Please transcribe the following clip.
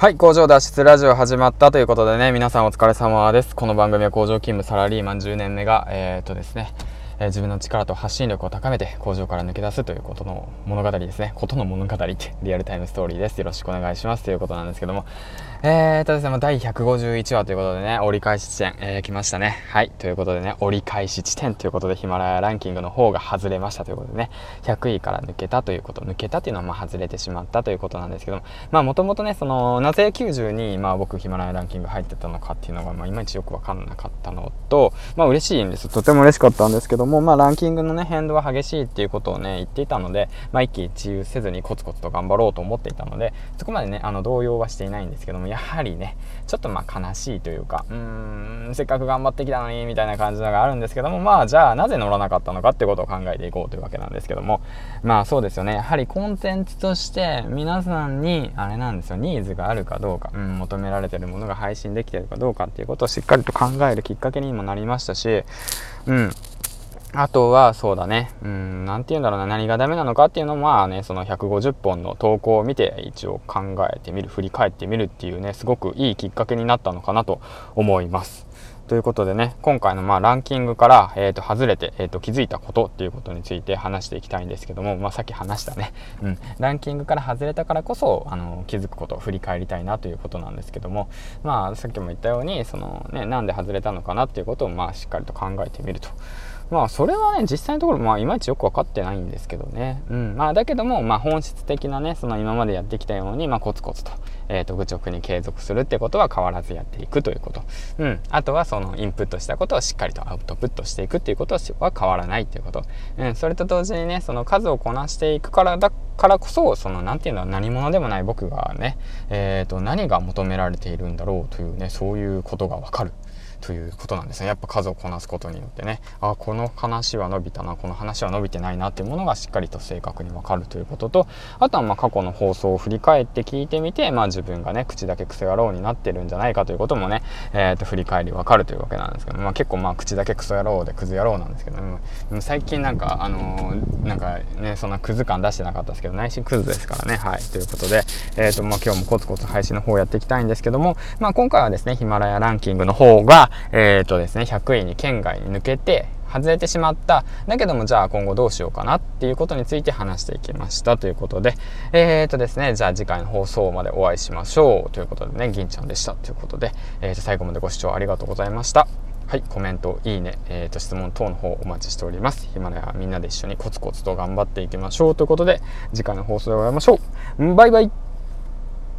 はい、工場脱出ラジオ始まったということでね、皆さんお疲れ様です。この番組は工場勤務サラリーマン10年目が、えー、っとですね、えー、自分の力と発信力を高めて工場から抜け出すということの物語ですね。ことの物語ってリアルタイムストーリーです。よろしくお願いしますということなんですけども。えー、っとですね、第151話ということでね、折り返し地点、えー、来ましたね。はい。ということでね、折り返し地点ということでヒマラヤランキングの方が外れましたということでね、100位から抜けたということ、抜けたっていうのはまあ外れてしまったということなんですけども、まあもともとね、その、なぜ92位、まあ僕ヒマラヤランキング入ってたのかっていうのが、まあいまいちよくわかんなかったのと、まあ嬉しいんです。とても嬉しかったんですけども、もまあランキングのね、変動が激しいっていうことをね、言っていたので、まあ一喜一憂せずにコツコツと頑張ろうと思っていたので、そこまでね、あの動揺はしていないんですけども、やはりね、ちょっとまあ悲しいというか、うーん、せっかく頑張ってきたのに、みたいな感じのがあるんですけども、まあじゃあなぜ乗らなかったのかってことを考えていこうというわけなんですけども、まあそうですよね、やはりコンテンツとして皆さんに、あれなんですよ、ニーズがあるかどうか、うん、求められてるものが配信できてるかどうかっていうことをしっかりと考えるきっかけにもなりましたし、うん、あとは、そうだね。うん、なんて言うんだろうな。何がダメなのかっていうのも、まあね、その150本の投稿を見て、一応考えてみる、振り返ってみるっていうね、すごくいいきっかけになったのかなと思います。ということでね、今回のまあランキングから、えー、と外れて、えー、と気づいたことっていうことについて話していきたいんですけども、まあ、さっき話したね、うん、ランキングから外れたからこそあの気づくことを振り返りたいなということなんですけども、まあ、さっきも言ったようにその、ね、なんで外れたのかなっていうことをまあしっかりと考えてみると。まあそれはね実際のところまあいまいちよく分かってないんですけどね、うん。まあ、だけどもまあ本質的なねその今までやってきたようにまあコツコツと,、えー、と愚直に継続するってことは変わらずやっていくということ、うん、あとはそのインプットしたことをしっかりとアウトプットしていくっていうことは変わらないっていうこと、うん、それと同時にねその数をこなしていくからだからこそその何て言うんだろう何者でもない僕がね、えー、と何が求められているんだろうというねそういうことが分かる。ということなんですね。やっぱ数をこなすことによってね。あこの話は伸びたな。この話は伸びてないなっていうものがしっかりと正確に分かるということとあとはま過去の放送を振り返って聞いてみて、まあ、自分がね口だけ癖野郎になってるんじゃないかということもね、えー、と振り返り分かるというわけなんですけど、まあ、結構まあ口だけクソ野郎でクズ野郎なんですけど、ね、最近なんかあのー、なんかねそんなクズ感出してなかったですけど内心クズですからね。はい。ということで、えーとまあ、今日もコツコツ配信の方やっていきたいんですけども、まあ、今回はですねヒマラヤランキングの方がえっ、ー、とですね、100位に県外に抜けて、外れてしまった。だけども、じゃあ今後どうしようかなっていうことについて話していきましたということで、えっ、ー、とですね、じゃあ次回の放送までお会いしましょうということでね、銀ちゃんでしたということで、えっ、ー、と、最後までご視聴ありがとうございました。はい、コメント、いいね、えーと、質問等の方お待ちしております。ヒマラヤみんなで一緒にコツコツと頑張っていきましょうということで、次回の放送でお会いしましょう。バイバイ